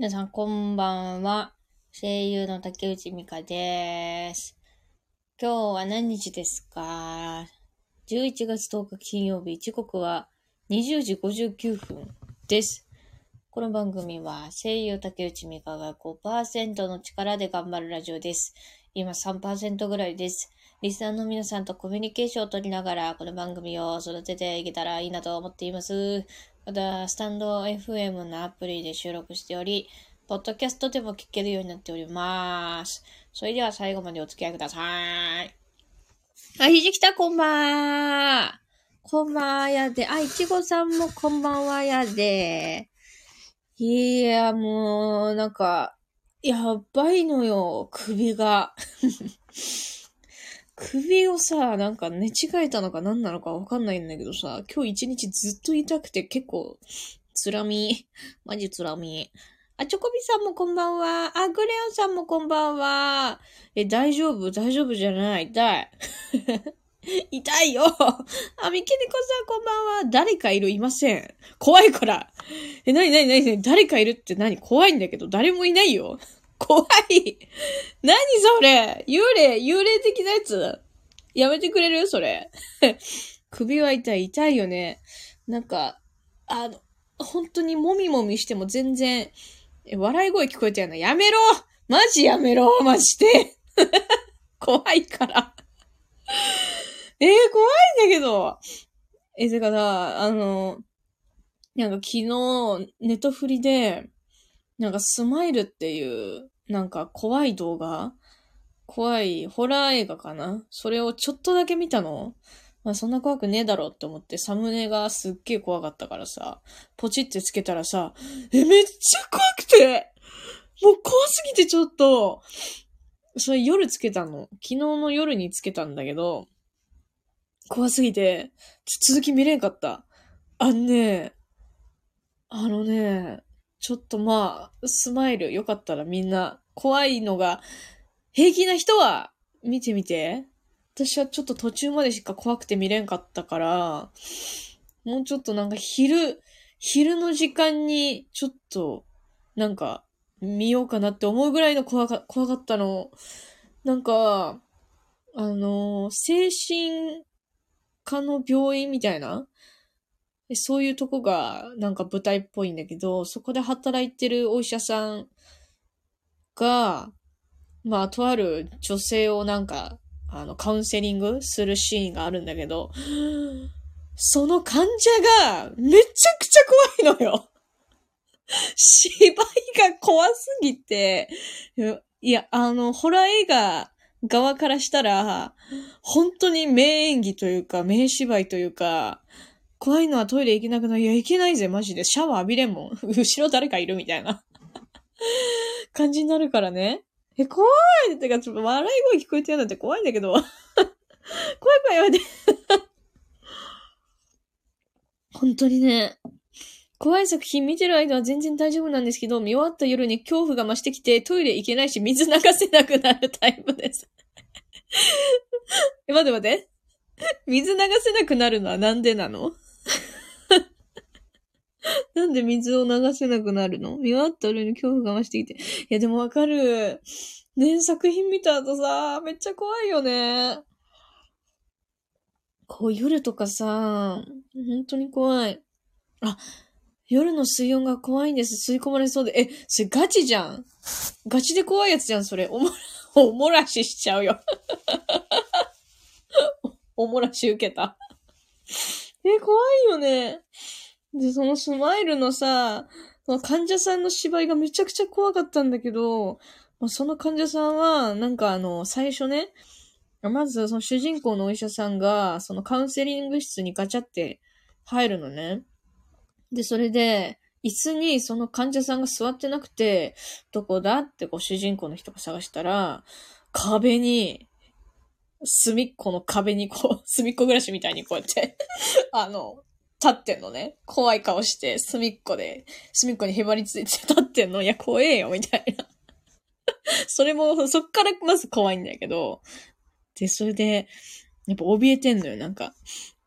皆さん、こんばんは。声優の竹内美香です。今日は何日ですか ?11 月10日金曜日、時刻は20時59分です。この番組は声優竹内美香が5%の力で頑張るラジオです。今3%ぐらいです。リスナーの皆さんとコミュニケーションを取りながら、この番組を育てていけたらいいなと思っています。また、スタンド FM のアプリで収録しており、ポッドキャストでも聞けるようになっております。それでは最後までお付き合いください。あ、ひじきた、こんばんは。こんばんはやで。あ、いちごさんもこんばんはやで。いや、もう、なんか、やばいのよ、首が。首をさ、なんか寝違えたのか何なのかわかんないんだけどさ、今日一日ずっと痛くて結構、つらみ。マジつらみ。あ、チョコビさんもこんばんは。あ、グレオンさんもこんばんは。え、大丈夫？大丈夫じゃない痛い。痛いよ。あ、みきねこさんこんばんは。誰かいる？いません。怖いから。え、なになになになに？誰かいるって何？怖いんだけど、誰もいないよ。怖い。何それ？幽霊、幽霊的なやつ？やめてくれる？それ。首は痛い、痛いよね。なんか、あの、本当にもみもみしても全然、笑い声聞こえたよな。やめろマジやめろマジで 怖いから えー、怖いんだけど。え、てかさ、あの、なんか昨日、ネトフリで、なんかスマイルっていう、なんか怖い動画？怖いホラー映画かな？それをちょっとだけ見たの？まあそんな怖くねえだろうって思ってサムネがすっげえ怖かったからさ、ポチってつけたらさ、え、めっちゃ怖くて！もう怖すぎてちょっと、それ夜つけたの。昨日の夜につけたんだけど、怖すぎて、続き見れんかった。あんね、あのね、ちょっとまあ、スマイルよかったらみんな、怖いのが平気な人は見てみて。私はちょっと途中までしか怖くて見れんかったから、もうちょっとなんか昼、昼の時間にちょっと、なんか、見ようかなって思うぐらいの怖か怖かったの。なんか、あの、精神科の病院みたいなそういうとこがなんか舞台っぽいんだけど、そこで働いてるお医者さんが、まあ、とある女性をなんか、あの、カウンセリングするシーンがあるんだけど、その患者がめちゃくちゃ怖いのよ。芝居が怖すぎて、いや、あの、ホラー映画側からしたら、本当に名演技というか、名芝居というか、怖いのはトイレ行けなくなる。いや、行けないぜ、マジで。シャワー浴びれんもん。後ろ誰かいるみたいな 感じになるからね。え、怖いってか、ちょっと笑い声聞こえてるなんて怖いんだけど。怖い怖いやめて本当にね、怖い作品見てる間は全然大丈夫なんですけど、見終わった夜に恐怖が増してきて、トイレ行けないし、水流せなくなるタイプです。え、待って待って。水流せなくなるのはなんでなの？なんで水を流せなくなるの？見終わった俺に恐怖が増してきて。いや、でもわかる。ね作品見た後さ、めっちゃ怖いよね。こう夜とかさ、本当に怖い。あ、夜の水温が怖いんです。吸い込まれそうで。え、それガチじゃん？ガチで怖いやつじゃん、それ。おもら、おもらししちゃうよ。おもらし受けた。え、怖いよね。で、そのスマイルのさ、その患者さんの芝居がめちゃくちゃ怖かったんだけど、まあ、その患者さんは、なんかあの、最初ね、まずその主人公のお医者さんが、そのカウンセリング室にガチャって入るのね。で、それで、椅子にその患者さんが座ってなくて、どこだってこう主人公の人が探したら、壁に、隅っこの壁にこう、隅っこ暮らしみたいにこうやって あの、立ってんのね。怖い顔して、隅っこで、隅っこにへばりついて立ってんの。いや、怖えよ、みたいな。それも、そっからまず怖いんだけど、で、それで、やっぱ怯えてんのよ、なんか。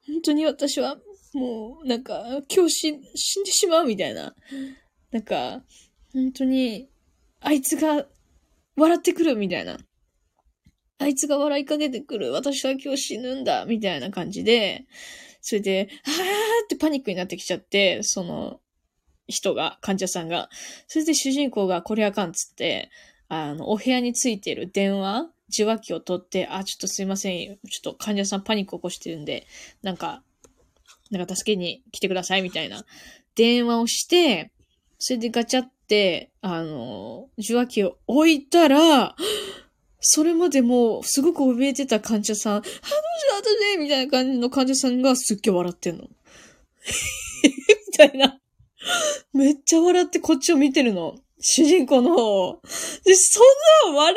本当に私は、もう、なんか、今日死、死んでしまうみたいな。なんか、本当に、あいつが笑ってくるみたいな。あいつが笑いかけてくる。私は今日死ぬんだ。みたいな感じで、それで、はーってパニックになってきちゃって、その人が、患者さんが。それで主人公がこれあかんっつって、あの、お部屋についてる電話受話器を取って、あ、ちょっとすいません。ちょっと患者さんパニック起こしてるんで、なんか、なんか助けに来てくださいみたいな電話をして、それでガチャって、あの、受話器を置いたら、それまでもすごく怯えてた患者さん、あ、どうしよう、後でみたいな感じの患者さんがすっげえ笑ってんの。みたいな。めっちゃ笑ってこっちを見てるの。主人公の方。で、そんな笑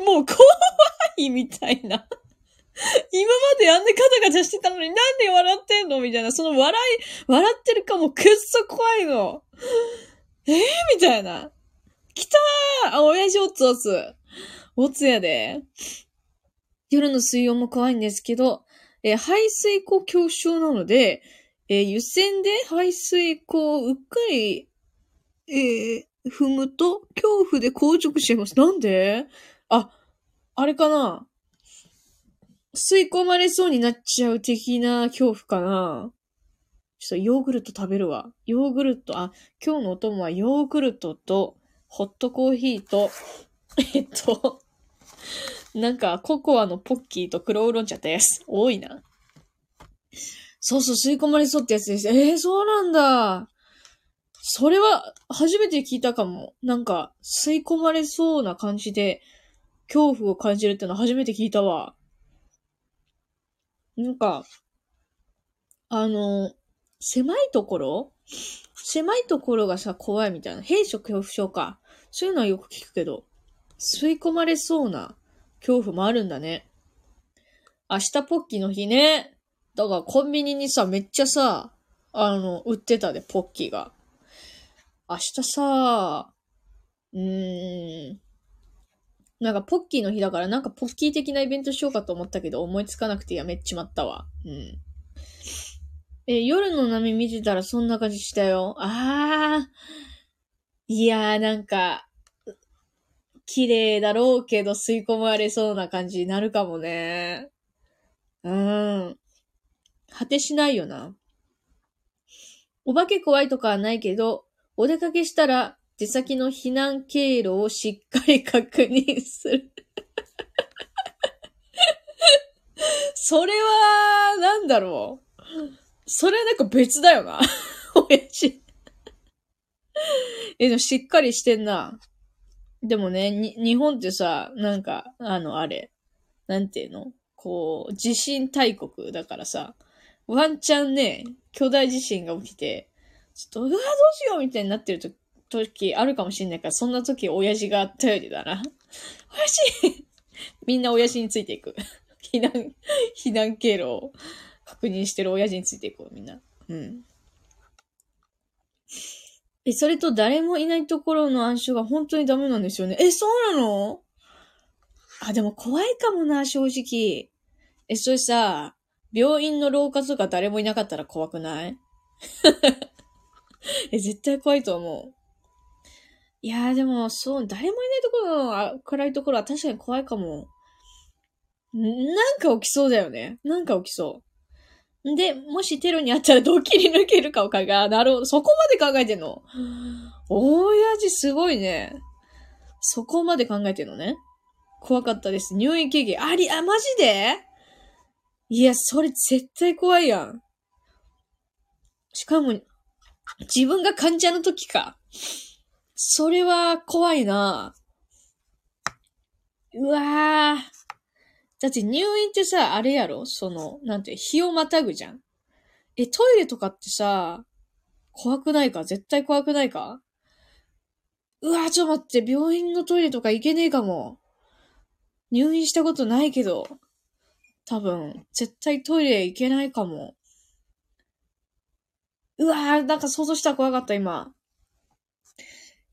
い、もう怖いみたいな。今まであんなガタガタしてたのになんで笑ってんの？みたいな。その笑い、笑ってるかもくっそ怖いの。えー、みたいな。来たーあ、親父おつおつ。おつやで。夜の水温も怖いんですけど、えー、排水口恐怖症なので、えー、湯煎で排水口をうっかり、えー、踏むと恐怖で硬直しちゃいます。なんで？あ、あれかな？吸い込まれそうになっちゃう的な恐怖かなちょっとヨーグルト食べるわ。ヨーグルト、あ、今日のお供はヨーグルトとホットコーヒーと、えっと、なんかココアのポッキーと黒ウーロン茶です。多いな。そうそう、吸い込まれそうってやつです。ええー、そうなんだ。それは初めて聞いたかも。なんか、吸い込まれそうな感じで、恐怖を感じるってのは初めて聞いたわ。なんか、あの、狭いところ？狭いところがさ、怖いみたいな。閉所恐怖症か。そういうのはよく聞くけど、吸い込まれそうな恐怖もあるんだね。明日ポッキーの日ね。だからコンビニにさ、めっちゃさ、あの、売ってたで、ポッキーが。明日さ、うーん、なんかポッキーの日だからなんかポッキー的なイベントしようかと思ったけど思いつかなくてやめちまったわ。うん。え、夜の波見てたらそんな感じしたよ。あー。いやーなんか、綺麗だろうけど吸い込まれそうな感じになるかもね。うん。果てしないよな。お化け怖いとかはないけど、お出かけしたら出先の避難経路をしっかり確認する それは、なんだろう。それはなんか別だよな。親父え、でもしっかりしてんな。でもね、に、日本ってさ、なんか、あの、あれ、なんていうの？こう、地震大国だからさ、ワンチャンね、巨大地震が起きて、ちょっと、うわ、どうしようみたいになってると時あるかもしんないから、そんな時親父が頼りだな。親父みんな親父についていく。避難、避難経路を確認してる親父についていこう、みんな。うん。え、それと誰もいないところの暗証が本当にダメなんですよね。え、そうなの？あ、でも怖いかもな、正直。え、それさ、病院の廊下とか誰もいなかったら怖くない？え、絶対怖いと思う。いやーでも、そう、誰もいないところの暗いところは確かに怖いかも。なんか起きそうだよね。なんか起きそう。で、もしテロにあったらどっきり抜けるかを考え、なるほど。そこまで考えてんの？親父すごいね。そこまで考えてんのね。怖かったです。入院経験あり、あ、マジで？いや、それ絶対怖いやん。しかも、自分が患者の時か。それは怖いなうわぁ。だって入院ってさ、あれやろ？その、なんて、日をまたぐじゃん。え、トイレとかってさ、怖くないか？絶対怖くないか？うわ、ちょっと待って、病院のトイレとか行けねえかも。入院したことないけど、多分、絶対トイレ行けないかも。うわぁ、なんか想像したら怖かった、今。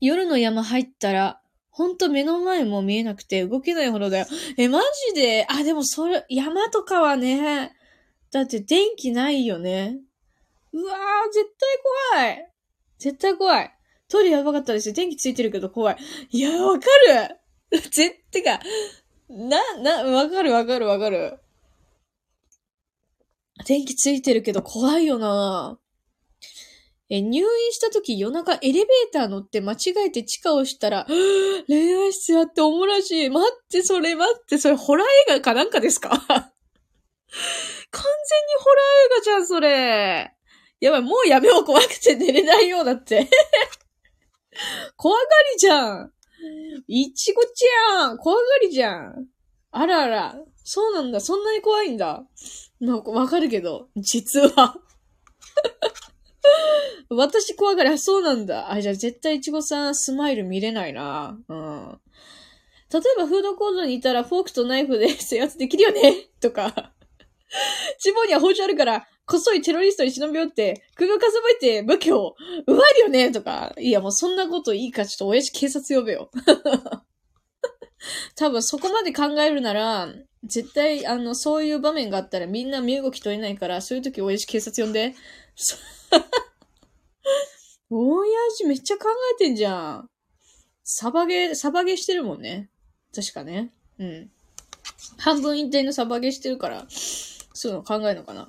夜の山入ったら、ほんと目の前も見えなくて動けないほどだよ。え、マジで？あ、でもそれ、山とかはね、だって電気ないよね。うわー、絶対怖い。絶対怖い。トイレやばかったですよ。電気ついてるけど怖い。いや、わかるぜ、てか、な、な、わかるわかるわかる。電気ついてるけど怖いよなえ、入院した時夜中エレベーター乗って間違えて地下をしたら、恋愛室やっておもらしい。待って、それ待って、それホラー映画かなんかですか？完全にホラー映画じゃん、それ。やばい、もうやめよう、怖くて寝れないようだって。怖がりじゃん。いちごちゃん。怖がりじゃん。あらあら。そうなんだ。そんなに怖いんだ。まあ、わかるけど、実は 私怖がり、あ、そうなんだ。あ、じゃあ絶対いちごさんスマイル見れないな。うん。例えばフードコートにいたらフォークとナイフで制圧できるよね とか。地方には包丁あるから、こっそりテロリストに忍び寄って、首をかさばいて武器を奪えるよねとか。いや、もうそんなこといいか、ちょっと親父警察呼べよ。多分そこまで考えるなら、絶対、あの、そういう場面があったらみんな身動き取れないから、そういう時親父警察呼んで。親父めっちゃ考えてんじゃん。サバゲー、サバゲーしてるもんね。確かね。うん。半分引退のサバゲーしてるから、そういうの考えるのかな。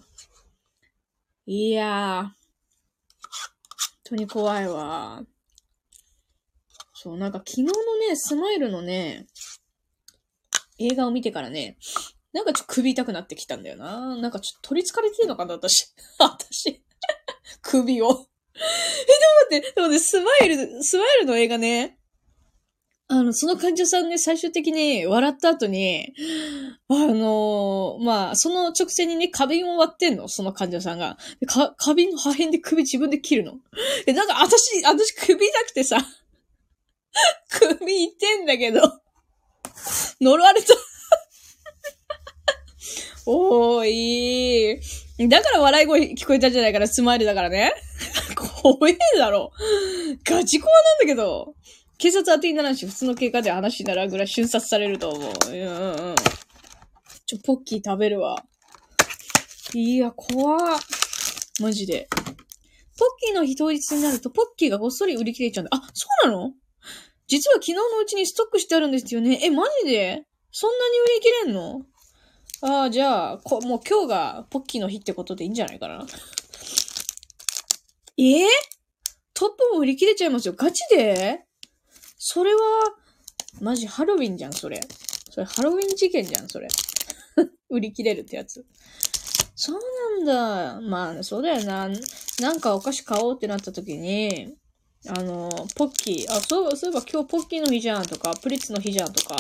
いやー。本当に怖いわ。そう、なんか昨日のね、スマイルのね、映画を見てからね、なんかちょっと首痛くなってきたんだよな。なんかちょっと取り憑かれてるのかな、私。私。首を。え、でも待って、でもね、スマイル、スマイルの映画ね、あの、その患者さんね、最終的に笑った後に、あのー、まあ、その直線にね、花瓶を割ってんの、その患者さんが。か、花瓶の破片で首自分で切るの。え、なんか私、私首痛くてさ、首いってんだけど、呪われた。おーい。だから笑い声聞こえたんじゃないから、スマイルだからね。怖えだろ。ガチ怖なんだけど。警察当てにならんし、普通の警官で話にならんぐらい瞬殺されると思う。うんうんうん。ちょ、ポッキー食べるわ。いや、怖マジで。ポッキーの日当日になると、ポッキーがごっそり売り切れちゃうんだ。あ、そうなの？実は昨日のうちにストックしてあるんですよね。え、マジで？そんなに売り切れんの？ああ、じゃあ、こ、もう今日がポッキーの日ってことでいいんじゃないかな？え？ー、トップも売り切れちゃいますよ。ガチで？それは、マジハロウィンじゃん、それ。それハロウィン事件じゃん、それ。売り切れるってやつ。そうなんだ。まあ、そうだよな。なんかお菓子買おうってなった時に、あの、ポッキー、あ、そう、そういえば今日ポッキーの日じゃんとか、プリッツの日じゃんとか、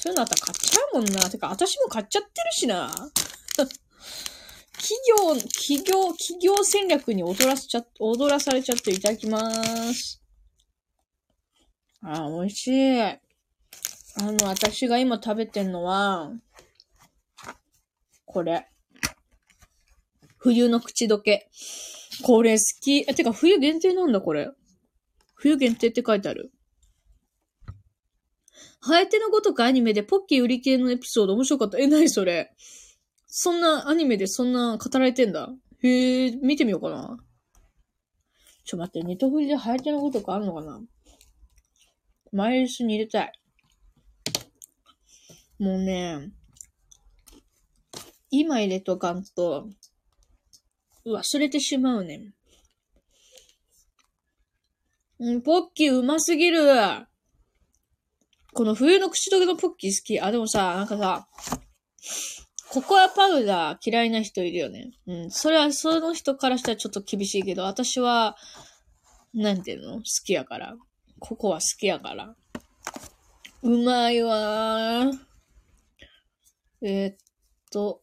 そういうのあったら買っちゃうもんな。てか、私も買っちゃってるしな。企業、企業、企業戦略に踊らせちゃ、踊らされちゃっていただきまーす。あ、美味しい。あの、私が今食べてんのは、これ。冬の口どけ。これ好き。え、てか冬限定なんだ、これ。冬限定って書いてある。ハエテのごとくアニメでポッキー売り切れのエピソード面白かった。え、なにそれ？そんなアニメでそんな語られてんだ？へえ、見てみようかな。ちょ、待って、ネトフリでハエテのごとくあるのかな？マイルスに入れたい。もうね、今入れとかんと、忘れてしまうね。うん、ポッキーうますぎる。この冬の口どけのポッキー好き。あ、でもさ、なんかさ、ココアパウダー嫌いな人いるよね。うん。それはその人からしたらちょっと厳しいけど、私は、なんていうの？好きやから。ココア好きやから。うまいわー。えー、っと、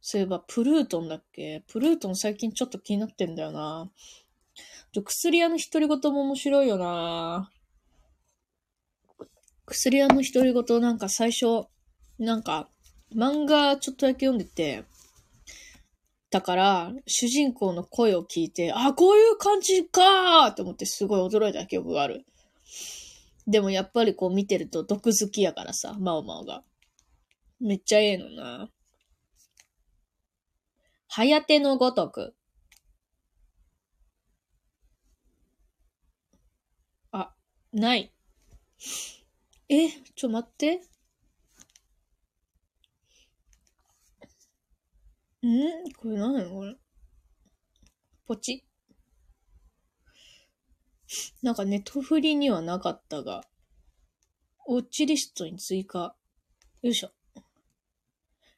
そういえば、プルートンだっけ？プルートン最近ちょっと気になってんだよな。薬屋の独り言も面白いよな薬屋の独り言なんか最初、なんか、漫画ちょっとだけ読んでて、だから、主人公の声を聞いて、あ、こういう感じかーって思ってすごい驚いた記憶がある。でもやっぱりこう見てると毒好きやからさ、マオマオが。めっちゃええのな。はやてのごとく。あない。え、ちょ、待って。ん？これ何？これ。ポチ。なんかネットフリにはなかったが、ウォッチリストに追加。よいしょ。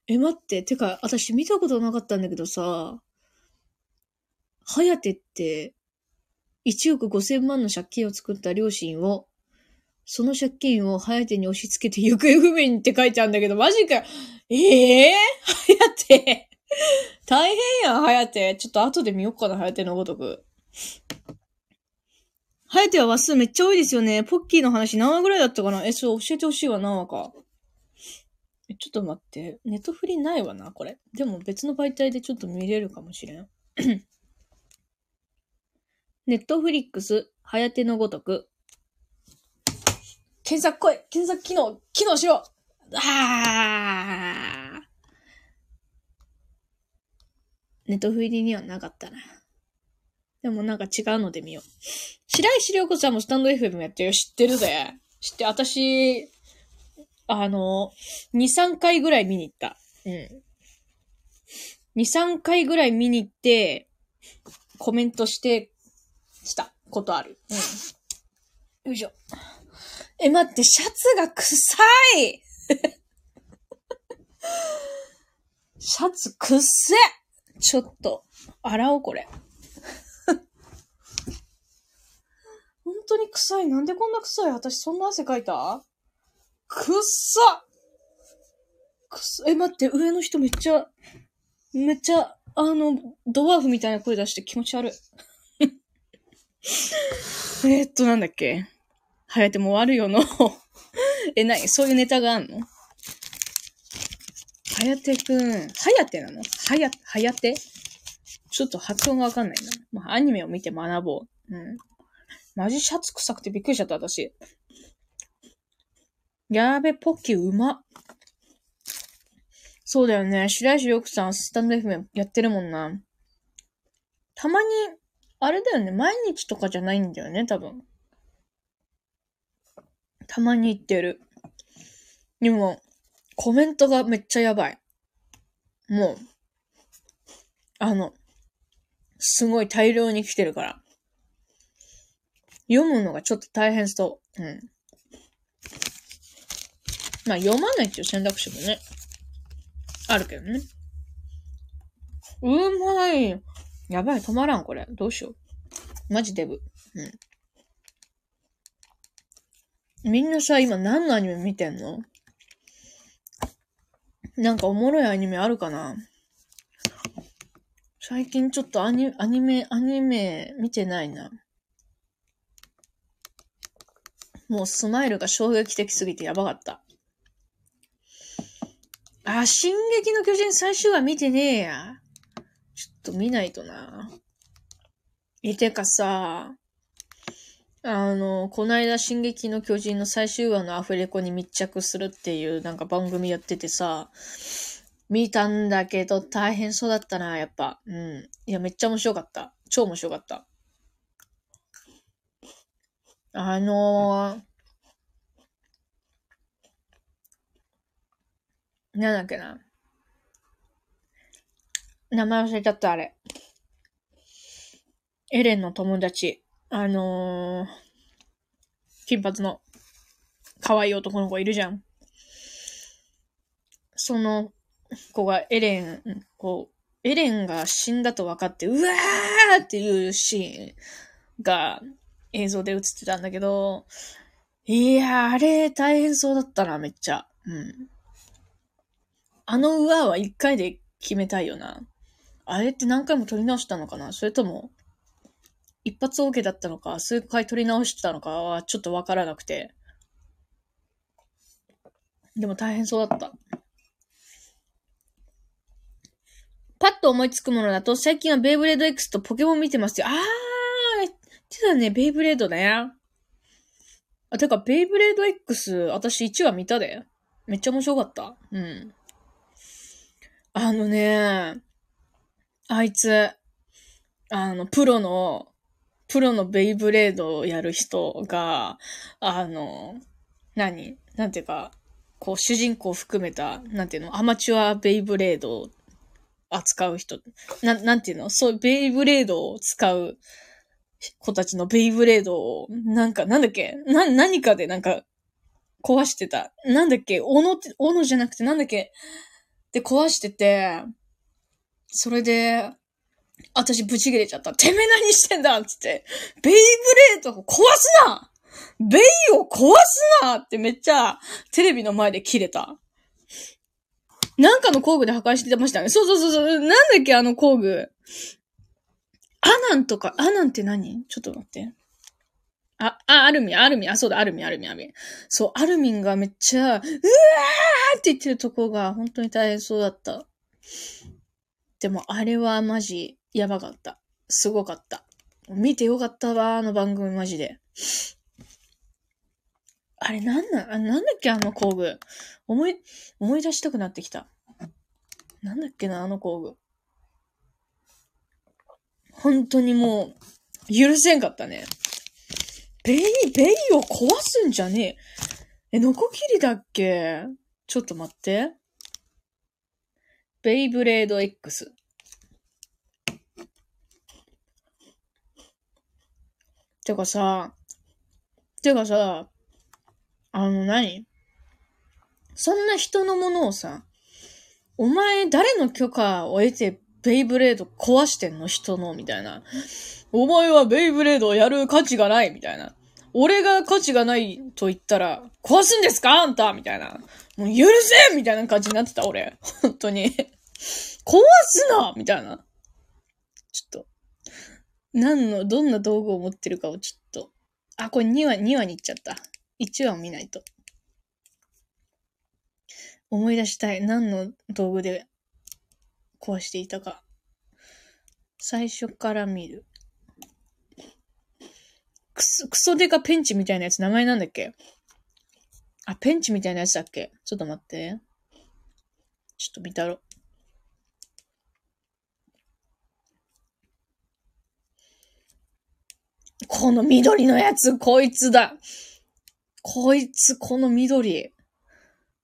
え、待って。てか、私見たことなかったんだけどさ、はやてって、1億5千万の借金を作った両親を、その借金をハヤテに押し付けて行方不明にって書いてあるんだけど、マジか。ええ？ー、ハヤテ。大変やん、ハヤテ。ちょっと後で見よっかな、ハヤテのごとく。ハヤテは話数めっちゃ多いですよね。ポッキーの話何話ぐらいだったかな？え、そう、教えてほしいわ、何話か。え、ちょっと待って。ネットフリないわな、これ。でも別の媒体でちょっと見れるかもしれん。ネットフリックス、はやてのごとく。検索来い検索機能機能しろあーネットフリにはなかったな。でもなんか違うので見よう。白石涼子さんもスタンド FM やってるよ。知ってるぜ。知って、私、あの、2、3回ぐらい見に行った。うん。2、3回ぐらい見に行って、コメントして、したことある。うん。よいしょ。え、待って、シャツが臭い。シャツくっせ。ちょっと、洗おう、これ。本当に臭い。なんでこんな臭い？私そんな汗かいた？くっさくっさえ、待って、上の人めっちゃ、めっちゃ、あの、ドワーフみたいな声出して気持ち悪い。えっと、なんだっけ？はやてもうあるよの。え、なに？そういうネタがあんの？はやてくん。はやてなの？はや、はやて？ちょっと発音がわかんないな。まあ、アニメを見て学ぼう。うん。マジシャツ臭くてびっくりしちゃった、私。やーべ、ポッキーうま。そうだよね。白石よくさん、スタンド FM やってるもんな。たまに、あれだよね。毎日とかじゃないんだよね、多分。たまに言ってる。でも、コメントがめっちゃやばい。もう、あの、すごい大量に来てるから。読むのがちょっと大変そう。うん。まあ、読まないっていう選択肢もね、あるけどね。うまい。やばい、止まらん、これ。どうしよう。マジデブ。うん。みんなさ、今何のアニメ見てんの？なんかおもろいアニメあるかな？最近ちょっとアニアニメ、アニメ見てないな。もうスマイルが衝撃的すぎてやばかった。あ、進撃の巨人最終話見てねえや。ちょっと見ないとな。え、てかさ、あの、こないだ進撃の巨人の最終話のアフレコに密着するっていうなんか番組やっててさ、見たんだけど大変そうだったな、やっぱ。うん。いや、めっちゃ面白かった。超面白かった。あのー、なんだっけな。名前忘れちゃった、あれ。エレンの友達。あのー、金髪の可愛い男の子いるじゃん。その子がエレン、こう、エレンが死んだと分かって、うわーっていうシーンが映像で映ってたんだけど、いやー、あれ大変そうだったな、めっちゃ。うん。あのうわーは一回で決めたいよな。あれって何回も撮り直したのかな？それとも、一発 OK だったのか、数回撮り直してたのかはちょっとわからなくて。でも大変そうだった。パッと思いつくものだと、最近はベイブレード X とポケモン見てますよ。あー、言ってたね、ベイブレードね。あ、てか、ベイブレード X、私1話見たで。めっちゃ面白かった。うん。あのね、あいつ、あの、プロのプロのベイブレードをやる人が、あの、何？なんていうか、こう主人公を含めた、なんていうの？アマチュアベイブレードを扱う人。な、なんていうの？そう、ベイブレードを使う子たちのベイブレードを、なんか、なんだっけ？な、何かでなんか、壊してた。なんだっけ？斧って、斧じゃなくてなんだっけ？で壊してて、それで、私ブチ切れちゃった。てめえ何してんだつって。ベイブレードを壊すなベイを壊すなってめっちゃテレビの前で切れた。なんかの工具で破壊してましたね。そうそうそうそう。なんだっけあの工具。アナンとか、アナンって何？ちょっと待って。あ、あ、アルミン、アルミン、あ、そうだ、アルミン、アルミン、アルミン。そう、アルミンがめっちゃ、うわーって言ってるとこが本当に大変そうだった。でも、あれはマジ、やばかった。すごかった。見てよかったわ、あの番組マジで。あれなんなん、あなんだっけあの工具。思い、思い出したくなってきた。なんだっけなあの工具。本当にもう、許せんかったね。ベイ、ベイを壊すんじゃねえ。え、ノコギリだっけ？ちょっと待って。ベイブレード X。てかさ、てかさ、あの何？そんな人のものをさ、お前誰の許可を得てベイブレード壊してんの？人の？みたいな。お前はベイブレードをやる価値がないみたいな。俺が価値がないと言ったら、壊すんですか？あんたみたいな。もう許せみたいな感じになってた、俺。本当に。壊すなみたいな。ちょっと。何の、どんな道具を持ってるかをちょっと。あ、これ2話、2話に行っちゃった。1話を見ないと。思い出したい。何の道具で壊していたか。最初から見る。クソ、クソデカペンチみたいなやつ名前なんだっけ？あ、ペンチみたいなやつだっけ？ちょっと待って。ちょっと見たろ。この緑のやつ、こいつだ。こいつ、この緑。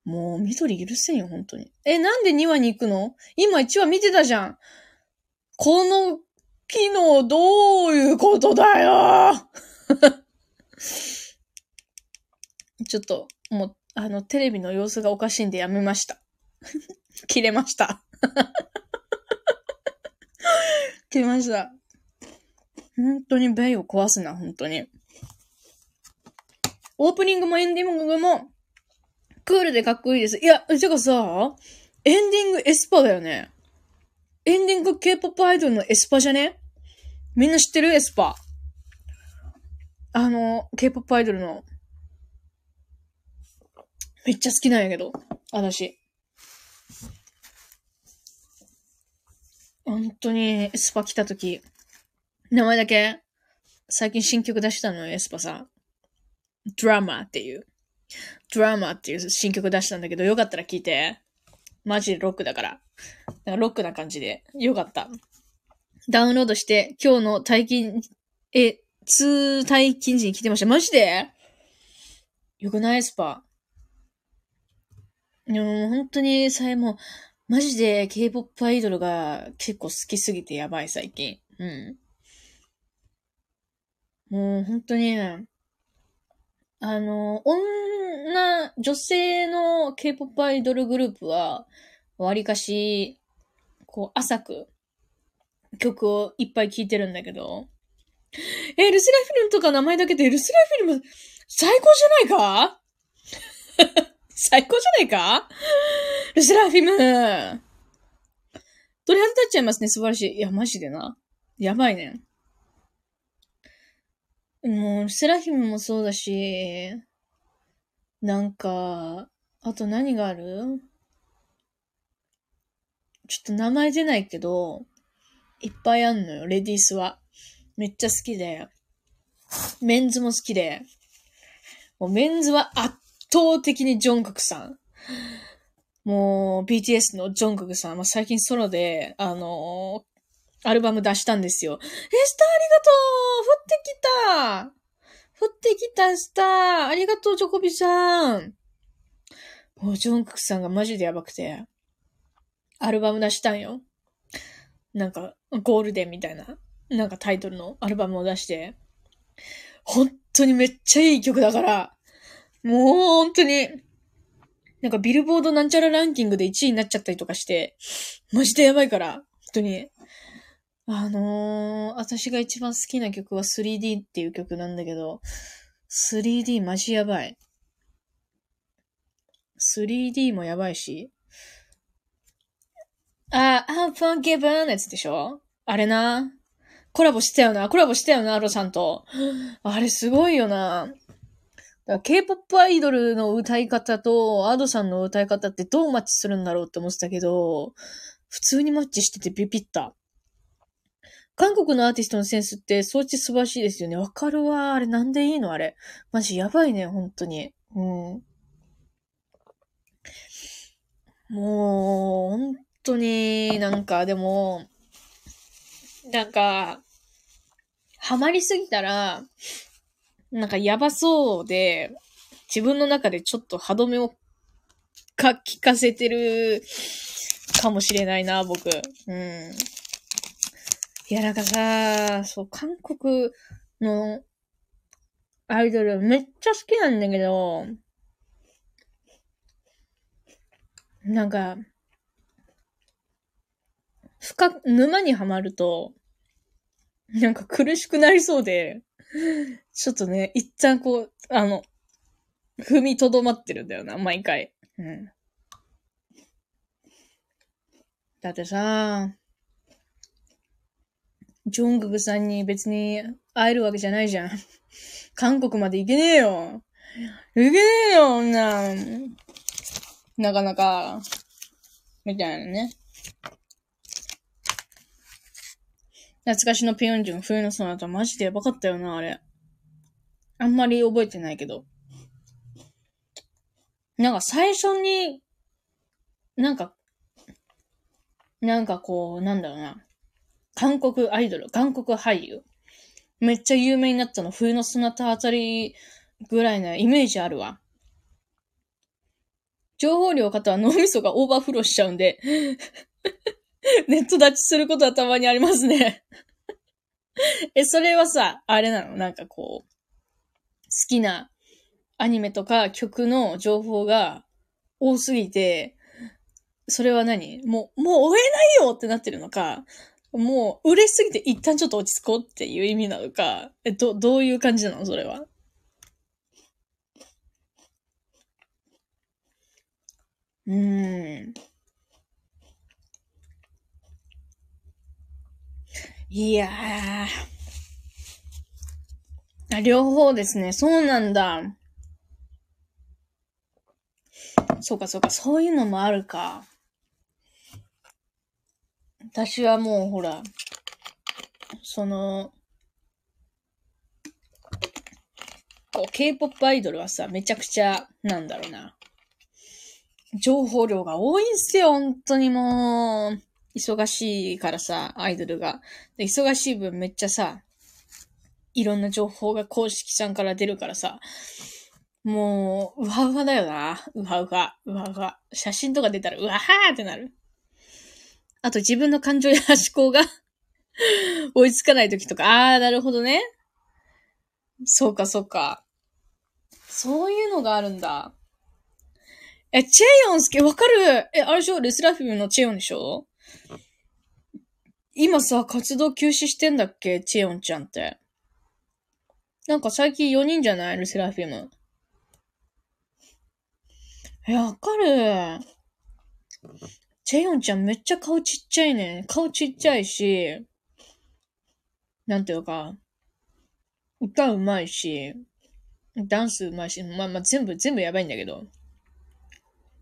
もう、緑許せんよ、本当に。え、なんで2話に行くの？今1話見てたじゃん。この機能どういうことだよ？ちょっと、もう、あの、テレビの様子がおかしいんでやめました。切れました。切れました。本当にベイを壊すな、本当に。オープニングもエンディングも、クールでかっこいいです。いや、てかさ、エンディング aespa だよね。エンディング K-POP アイドルの aespa じゃね？みんな知ってる？ aespa。あの、K-POP アイドルの。めっちゃ好きなんやけど。私。本当に、 aespa 来た時、名前だけ、最近新曲出したのよ、エスパさん。ドラマっていう。ドラマっていう新曲出したんだけど、よかったら聴いて。マジでロックだから。なんかロックな感じで。よかった。ダウンロードして、今日の退勤、え、通退勤時に来てました。マジで？よくない？エスパ。でも本当にさえも、マジで K-POP アイドルが結構好きすぎてやばい最近。うん。もう本当に、あの、女、女性の K-POP アイドルグループは、わりかし、こう、浅く曲をいっぱい聴いてるんだけど、え、ルスラフィルムとか名前だけでルスラフィルム最高じゃないか？最高じゃないか？ルスラフィム鳥肌立っちゃいますね。素晴らしい。いや、マジでな。やばいね。もう、セラフィムもそうだし、なんか、あと何がある？ちょっと名前出ないけど、いっぱいあんのよ、レディースは。めっちゃ好きで、メンズも好きで、もうメンズは圧倒的にジョンククさん。もう、BTS のジョンククさん、まあ、最近ソロで、あのアルバム出したんですよ。え、スターありがとう。降ってきた。降ってきた。スター。ありがとう、チョコビさん。もう、ジョンククさんがマジでやばくて、アルバム出したんよ。なんか、ゴールデンみたいな、なんかタイトルのアルバムを出して、本当にめっちゃいい曲だから、もう本当に、なんかビルボードなんちゃらランキングで1位になっちゃったりとかして、マジでやばいから、本当に。あのー、私が一番好きな曲は 3D っていう曲なんだけど、3D マジやばい。3D もやばいし。あ、I'm forgiven のやつでしょ？あれな。コラボしたよな。コラボしたよな、アロさんと。あれすごいよな。K-POP アイドルの歌い方とアドさんの歌い方ってどうマッチするんだろうって思ってたけど、普通にマッチしててビビった。韓国のアーティストのセンスって装置素晴らしいですよね。わかるわ。あれなんでいいの？あれ。マジやばいね、本当に。うん。もう、本当になんかでも、なんか、ハマりすぎたら、なんかやばそうで、自分の中でちょっと歯止めをか、聞かせてるかもしれないな、僕。うん。いや、なんかさ、そう、韓国のアイドルめっちゃ好きなんだけど、なんか、深く、沼にはまると、なんか苦しくなりそうで、ちょっとね、一旦こう、あの、踏みとどまってるんだよな、毎回。うん。だってさ、ジョングクさんに別に会えるわけじゃないじゃん。韓国まで行けねえよ。行けねえよ、女。なかなか、みたいなね。懐かしのピヨンジュン、冬のソナタ、マジでやばかったよな、あれ。あんまり覚えてないけど。なんか最初に、なんか、なんかこう、なんだろうな。韓国アイドル、韓国俳優。めっちゃ有名になったの、冬のソナタあたりぐらいのイメージあるわ。情報量方は脳みそがオーバーフローしちゃうんで ネット立ちすることはたまにありますね え、それはさ、あれなの？なんかこう、好きなアニメとか曲の情報が多すぎて、それは何？もう、もう追えないよってなってるのか、もう嬉しすぎて一旦ちょっと落ち着こうっていう意味なのか、え、ど、どういう感じなの？それは。うーん。いやー。あ、両方ですね。そうなんだ。そうかそうか、そういうのもあるか。私はもうほら、その、こう、K-POP アイドルはさ、めちゃくちゃ、なんだろうな。情報量が多いんすよ、本当にもう。忙しいからさ、アイドルが。で忙しい分めっちゃさ、いろんな情報が公式さんから出るからさ、もう、うわうわだよな。うわうわ、うわうわ。写真とか出たら、うわはーってなる。あと自分の感情や 思考が 追いつかない時とか、あー、なるほどね。そうか、そうか。そういうのがあるんだ。え、チェヨン好きわかるえ、あれでしょ？レスラフィムのチェヨンでしょ？今さ、活動休止してんだっけ？チェヨンちゃんって。なんか最近4人じゃない？ルセラフィム。え、わかる。チェヨンちゃんめっちゃ顔ちっちゃいね。顔ちっちゃいし、なんていうか、歌うまいし、ダンスうまいし、まあまあ全部、全部やばいんだけど。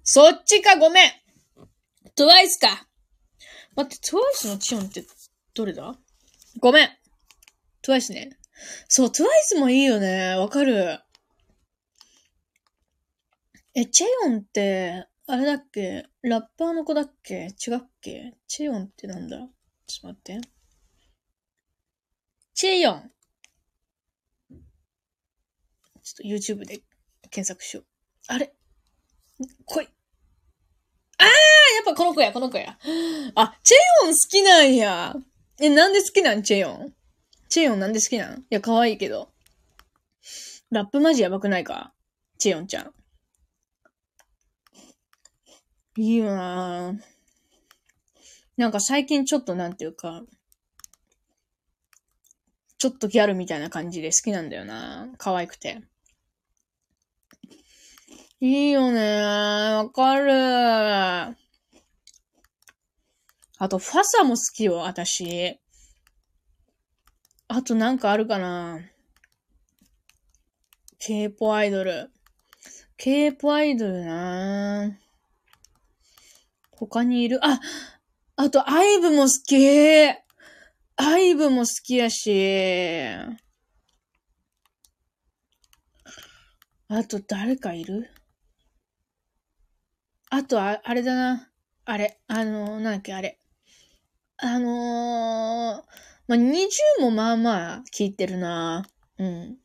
そっちか、ごめんトワイスか待って、トワイスのチオンってどれだ？ごめんトワイスね。そう、トワイスもいいよね。わかる。え、チェヨンって、あれだっけ？ラッパーの子だっけ？違うっけ？チェヨンってなんだ？ちょっと待って。チェヨン。ちょっと YouTube で検索しよう。あれ？来い。あーやっぱこの子や、この子や。あ、チェヨン好きなんや。え、なんで好きなん？チェヨンチェヨンなんで好きなん？いや、可愛いけど。ラップマジやばくないか？チェヨンちゃん。いいよなぁ。なんか最近ちょっとなんていうか、ちょっとギャルみたいな感じで好きなんだよな。可愛くて。いいよねわかるあと、ファサも好きよ、私。あとなんかあるかな ?K-POP アイドル。K-POP アイドルなぁ他にいる？あ、あと、アイブも好きアイブも好きやし。あと、誰かいる？あと、あ、あれだな。あれ、あのー、なんだっけ、あれ。あのー、まあ、20もまあまあ聞いてるな。うん。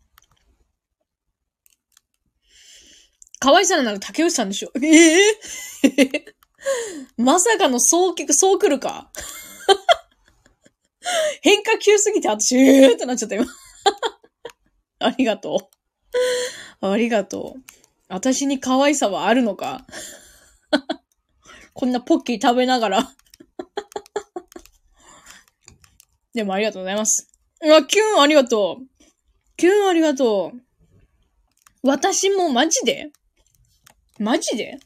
可愛さなら竹内さんでしょええー、まさかのそうき、そう来るか？変化球すぎて私、えーってなっちゃった今 ありがとう。ありがとう。私に可愛さはあるのか？こんなポッキー食べながらでもありがとうございます。うわ、キュンありがとう。キュンありがとう。私もマジで？マジで？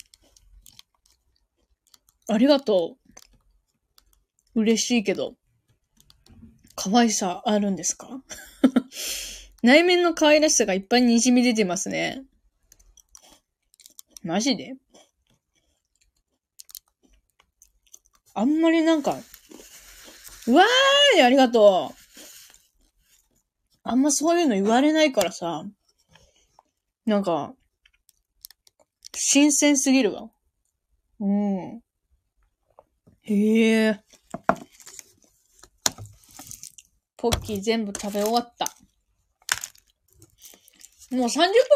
ありがとう。嬉しいけど。可愛さあるんですか？内面の可愛らしさがいっぱい滲み出てますね。マジで？あんまりなんか、うわーいありがとうあんまそういうの言われないからさ、なんか、新鮮すぎるわ。うん。へえ。ポッキー全部食べ終わった。もう30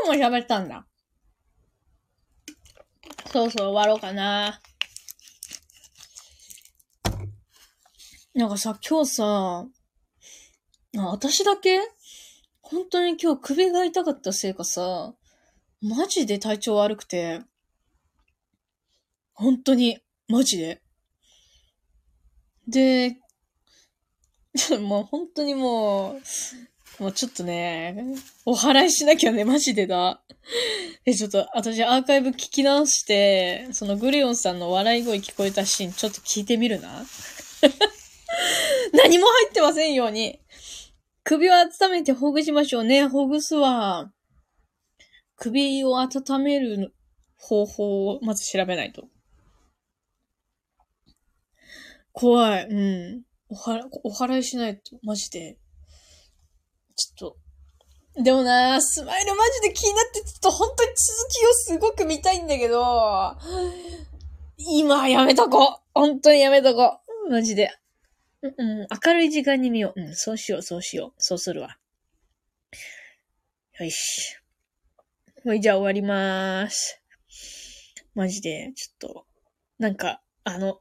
分も喋ったんだ。そうそう終わろうかな。なんかさ、今日さ、私だけ？本当に今日首が痛かったせいかさ、マジで体調悪くて、本当に、マジで。で、もう本当にもう、もうちょっとね、お祓いしなきゃね、マジでだ。え、ちょっと、私アーカイブ聞き直して、そのグレオンさんの笑い声聞こえたシーン、ちょっと聞いてみるな。何も入ってませんように。首を温めてほぐしましょうね。ほぐすわ。首を温める方法をまず調べないと。怖い。うん。おは、お祓いしないと、マジで。ちょっと。でもなスマイルマジで気になって、ちょっと本当に続きをすごく見たいんだけど、今やめとこう。本当にやめとこう。マジで。うん、うん、明るい時間に見よう。うん、そうしよう、そうしよう。そうするわ。よし。はい、じゃあ終わりまーす。マジで、ちょっと、なんか、あの、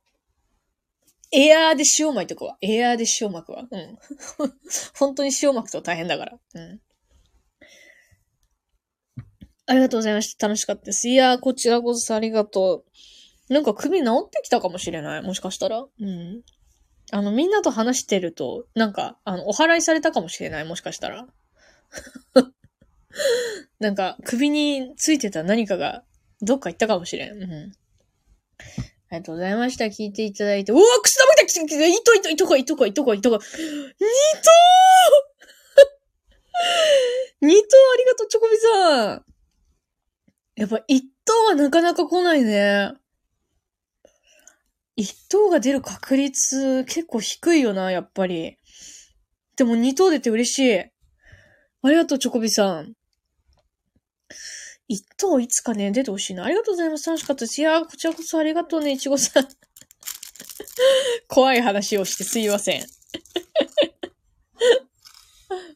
エアーで塩巻いとくわ。エアーで塩巻くわ。うん。本当に塩巻くと大変だから。うん。ありがとうございました。楽しかったです。いやー、こちらこそありがとう。なんか首治ってきたかもしれない。もしかしたら。うん。あの、みんなと話してると、なんか、あの、お祓いされたかもしれない。もしかしたら。なんか、首についてた何かが、どっか行ったかもしれん。うん。ありがとうございました。聞いていただいて。うわくす玉来た糸、糸、糸こい、糸こい、糸こい、糸こい。二頭 二頭ありがとう、チョコビさん。やっぱ一頭はなかなか来ないね。一頭が出る確率結構低いよな、やっぱり。でも二頭出て嬉しい。ありがとう、チョコビさん。一等いつかね、出てほしいな。ありがとうございます。楽しかったです。いやー、こちらこそありがとうね、いちごさん。怖い話をしてすいません。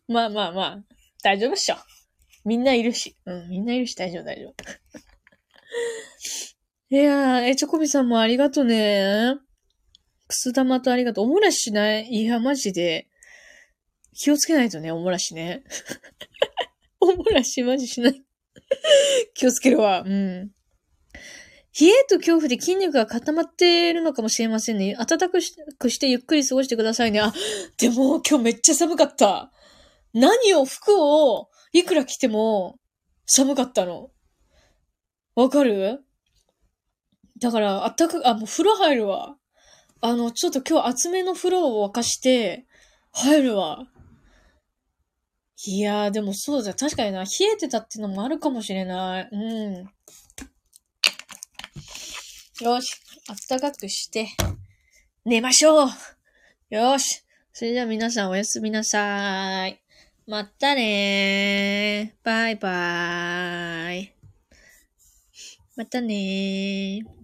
まあまあまあ、大丈夫っしょ。みんないるし。うん、みんないるし大丈夫大丈夫。いやー、え、チョコビさんもありがとね。くす玉とありがとう。おもらししない？いや、マジで。気をつけないとね、おもらしね。おもらしマジしない。気をつけるわ。うん。冷えと恐怖で筋肉が固まっているのかもしれませんね。暖かくしてゆっくり過ごしてくださいね。あ、でも今日めっちゃ寒かった。何を服をいくら着ても寒かったの。わかる？だから、あったかく、あ、もう風呂入るわ。あの、ちょっと今日厚めの風呂を沸かして、入るわ。いやー、でもそうだ。確かにな。冷えてたってのもあるかもしれない。うん。よし。あったかくして、寝ましょうよし。それでは皆さんおやすみなさーい。またねー。バイバーイ。またねー。